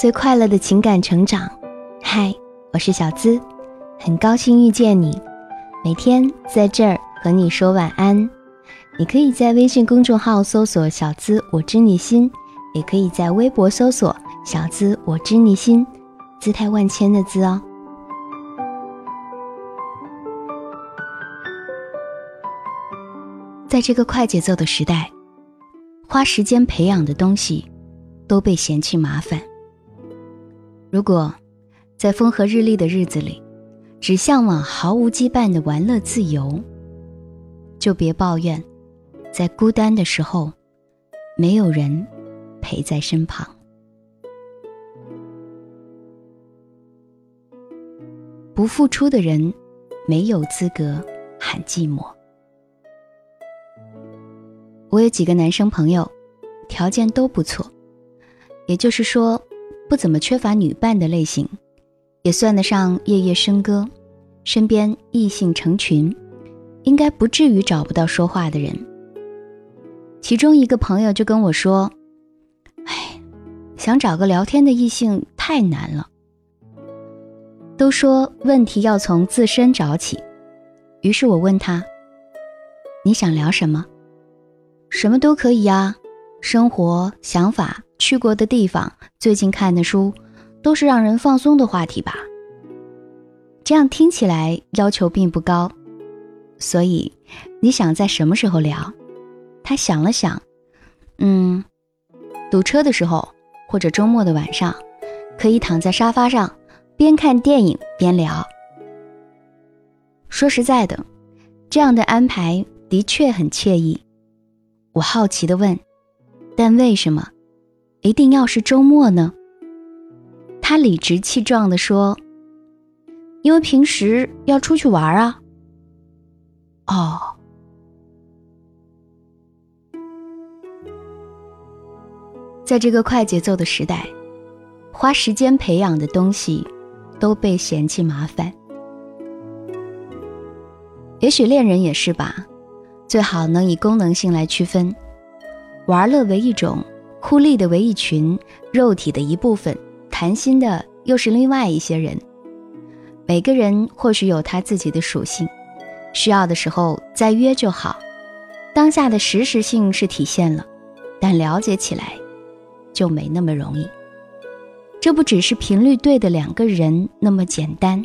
最快乐的情感成长。嗨，我是小资，很高兴遇见你。每天在这儿和你说晚安。你可以在微信公众号搜索“小资我知你心”，也可以在微博搜索“小资我知你心”，姿态万千的“资”哦。在这个快节奏的时代，花时间培养的东西都被嫌弃麻烦。如果在风和日丽的日子里，只向往毫无羁绊的玩乐自由，就别抱怨，在孤单的时候，没有人陪在身旁。不付出的人，没有资格喊寂寞。我有几个男生朋友，条件都不错，也就是说，不怎么缺乏女伴的类型，也算得上夜夜笙歌，身边异性成群，应该不至于找不到说话的人。其中一个朋友就跟我说：“哎，想找个聊天的异性太难了。都说问题要从自身找起，于是我问他：你想聊什么？”什么都可以呀，生活、想法、去过的地方、最近看的书，都是让人放松的话题吧。这样听起来要求并不高，所以你想在什么时候聊？他想了想，嗯，堵车的时候或者周末的晚上，可以躺在沙发上边看电影边聊。说实在的，这样的安排的确很惬意。我好奇的问：“但为什么一定要是周末呢？”他理直气壮的说：“因为平时要出去玩啊。”哦，在这个快节奏的时代，花时间培养的东西都被嫌弃麻烦。也许恋人也是吧。最好能以功能性来区分，玩乐为一种，酷吏的为一群，肉体的一部分，谈心的又是另外一些人。每个人或许有他自己的属性，需要的时候再约就好。当下的实时性是体现了，但了解起来就没那么容易。这不只是频率对的两个人那么简单，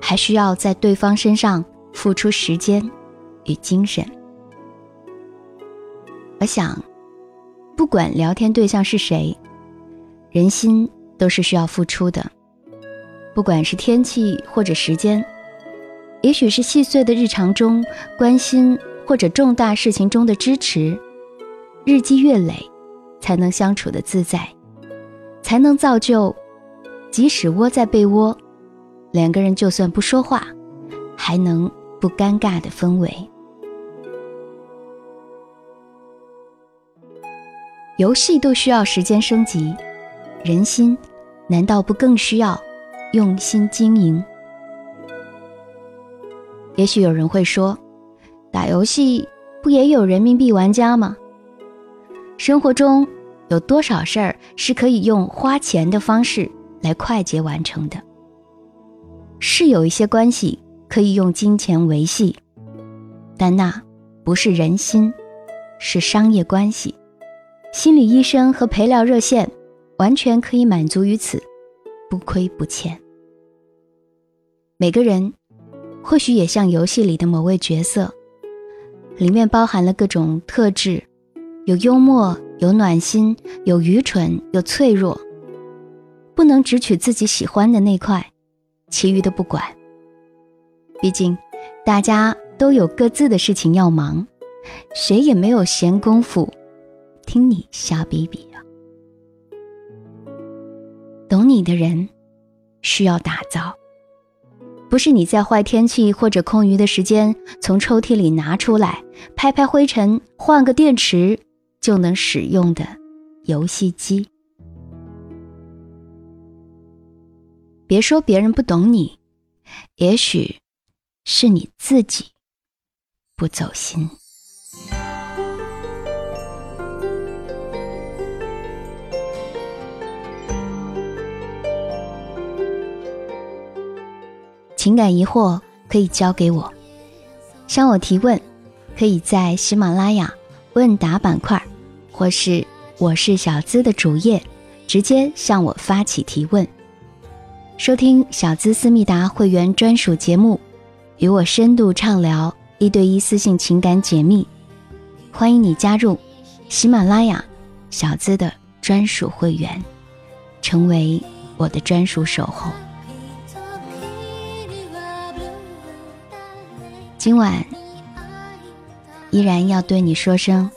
还需要在对方身上付出时间与精神。我想，不管聊天对象是谁，人心都是需要付出的。不管是天气或者时间，也许是细碎的日常中关心，或者重大事情中的支持，日积月累，才能相处的自在，才能造就，即使窝在被窝，两个人就算不说话，还能不尴尬的氛围。游戏都需要时间升级，人心难道不更需要用心经营？也许有人会说，打游戏不也有人民币玩家吗？生活中有多少事儿是可以用花钱的方式来快捷完成的？是有一些关系可以用金钱维系，但那不是人心，是商业关系。心理医生和陪聊热线，完全可以满足于此，不亏不欠。每个人，或许也像游戏里的某位角色，里面包含了各种特质，有幽默，有暖心，有愚蠢，有脆弱。不能只取自己喜欢的那块，其余的不管。毕竟，大家都有各自的事情要忙，谁也没有闲工夫。听你瞎逼逼啊！懂你的人需要打造，不是你在坏天气或者空余的时间从抽屉里拿出来拍拍灰尘、换个电池就能使用的游戏机。别说别人不懂你，也许是你自己不走心。情感疑惑可以交给我，向我提问，可以在喜马拉雅问答板块，或是我是小资的主页，直接向我发起提问。收听小资思密达会员专属节目，与我深度畅聊，一对一私信情感解密，欢迎你加入喜马拉雅小资的专属会员，成为我的专属守候。今晚依然要对你说声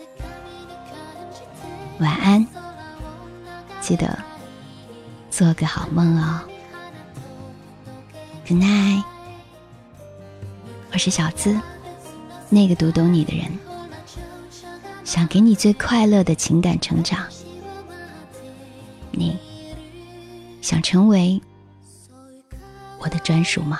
晚安，记得做个好梦哦。Good night，我是小资，那个读懂你的人，想给你最快乐的情感成长。你想成为我的专属吗？